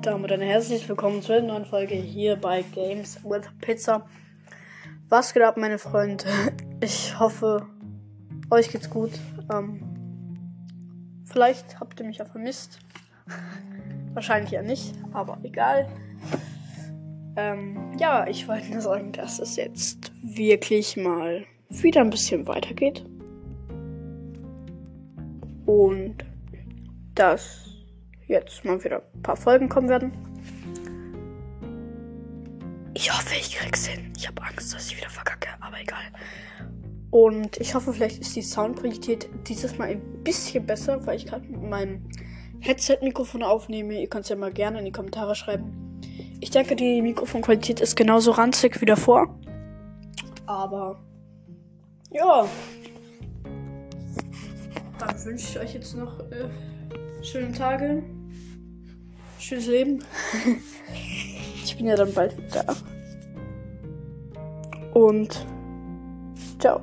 damit ein herzlich willkommen zu einer neuen Folge hier bei Games with Pizza. Was geht ab, meine Freunde? Ich hoffe, euch geht's gut. Ähm, vielleicht habt ihr mich ja vermisst. Wahrscheinlich ja nicht, aber egal. Ähm, ja, ich wollte nur sagen, dass es jetzt wirklich mal wieder ein bisschen weitergeht. Und dass jetzt mal wieder ein paar Folgen kommen werden. Ich hoffe, ich krieg's hin. Ich habe Angst, dass ich wieder verkacke, aber egal. Und ich hoffe, vielleicht ist die Soundqualität dieses Mal ein bisschen besser, weil ich gerade mit meinem Headset-Mikrofon aufnehme. Ihr könnt es ja mal gerne in die Kommentare schreiben. Ich denke, die Mikrofonqualität ist genauso ranzig wie davor. Aber ja. Wünsche ich euch jetzt noch äh, schöne Tage. Schönes Leben. ich bin ja dann bald wieder. Und ciao.